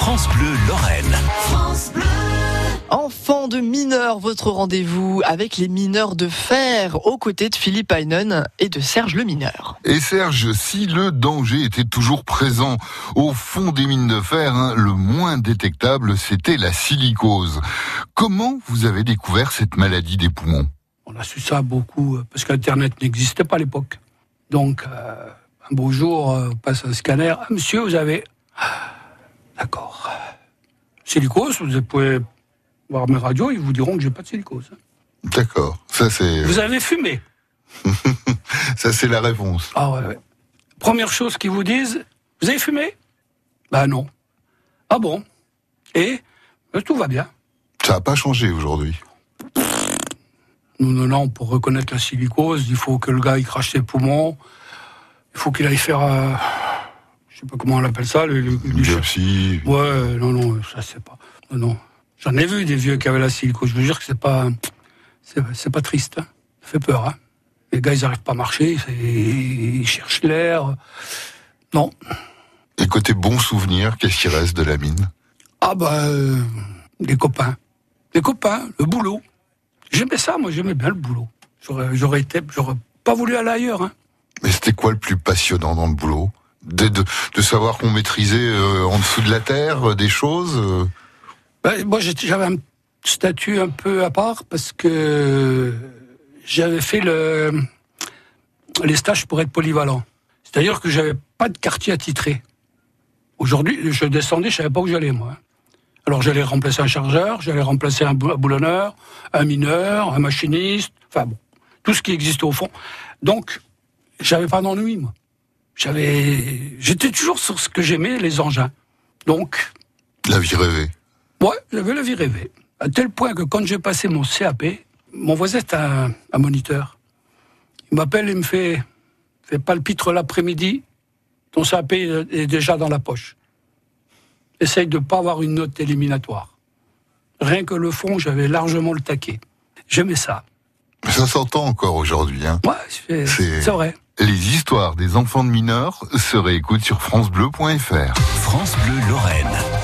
France Bleu Lorraine. Enfants de mineurs, votre rendez-vous avec les mineurs de fer aux côtés de Philippe Heinen et de Serge le mineur. Et Serge, si le danger était toujours présent au fond des mines de fer, hein, le moins détectable, c'était la silicose. Comment vous avez découvert cette maladie des poumons? On a su ça beaucoup euh, parce qu'Internet n'existait pas à l'époque. Donc, euh, un beau jour, euh, on passe un scanner. Ah, monsieur, vous avez... Ah, D'accord. Silicose, vous pouvez voir mes radios, ils vous diront que j'ai pas de silicose. D'accord, ça c'est Vous avez fumé ça c'est la réponse. Ah ouais, ouais. Première chose qu'ils vous disent, vous avez fumé? Ben non. Ah bon? Et? Ben, Tout va bien. Ça n'a pas changé aujourd'hui. Nous, non, non, pour reconnaître la silicose, il faut que le gars il crache ses poumons. Il faut qu'il aille faire, euh, sais pas comment on appelle ça, le, le- Une le- biopsie. Ouais, non, non, ça c'est pas. Non, non. J'en ai vu des vieux qui avaient la silicose. Je veux dire que c'est pas, c'est, pas triste. hein. Ça fait peur. Hein. Les gars, ils arrivent pas à marcher. Ils cherchent l'air. Non. Et côté bon souvenir, qu'est-ce qui reste de la mine? Ah bah, euh, les copains. Les copains, le boulot. J'aimais ça, moi, j'aimais bien le boulot. J'aurais, j'aurais été, j'aurais pas voulu aller ailleurs. Hein. Mais c'était quoi le plus passionnant dans le boulot? De, savoir qu'on maîtrisait euh, en dessous de la terre euh, des choses Ben, moi, j'avais un statut un peu à part parce que j'avais fait le, les stages pour être polyvalent. C'est-à-dire que j'avais pas de quartier attitré. Aujourd'hui, je descendais, je savais pas où j'allais, moi. Alors, j'allais remplacer un chargeur, j'allais remplacer un boulonneur, un mineur, un machiniste, enfin bon, tout ce qui existe au fond. Donc, j'avais pas d'ennui, moi. J'avais, j'étais toujours sur ce que j'aimais, les engins. Donc, La vie rêvée. Ouais, j'avais la vie rêvée. À tel point que quand j'ai passé mon CAP, mon voisin est un, un moniteur. Il m'appelle et me fait Fais pas le pitre l'après-midi, ton CAP est déjà dans la poche. Essaye de pas avoir une note éliminatoire. Rien que le fond, j'avais largement le taquet. J'aimais ça. Mais ça s'entend encore aujourd'hui. Hein. Ouais, c'est vrai. Les histoires des enfants de mineurs se réécoutent sur francebleu.fr. France Bleu Lorraine.